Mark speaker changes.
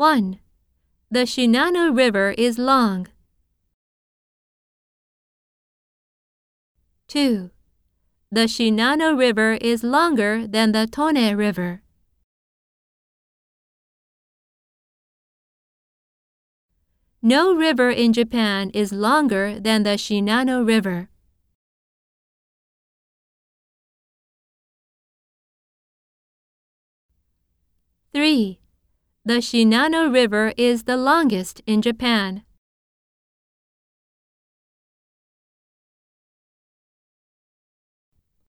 Speaker 1: 1. The Shinano River is long. 2. The Shinano River is longer than the Tone River. No river in Japan is longer than the Shinano River. Three. The Shinano River is the longest in Japan.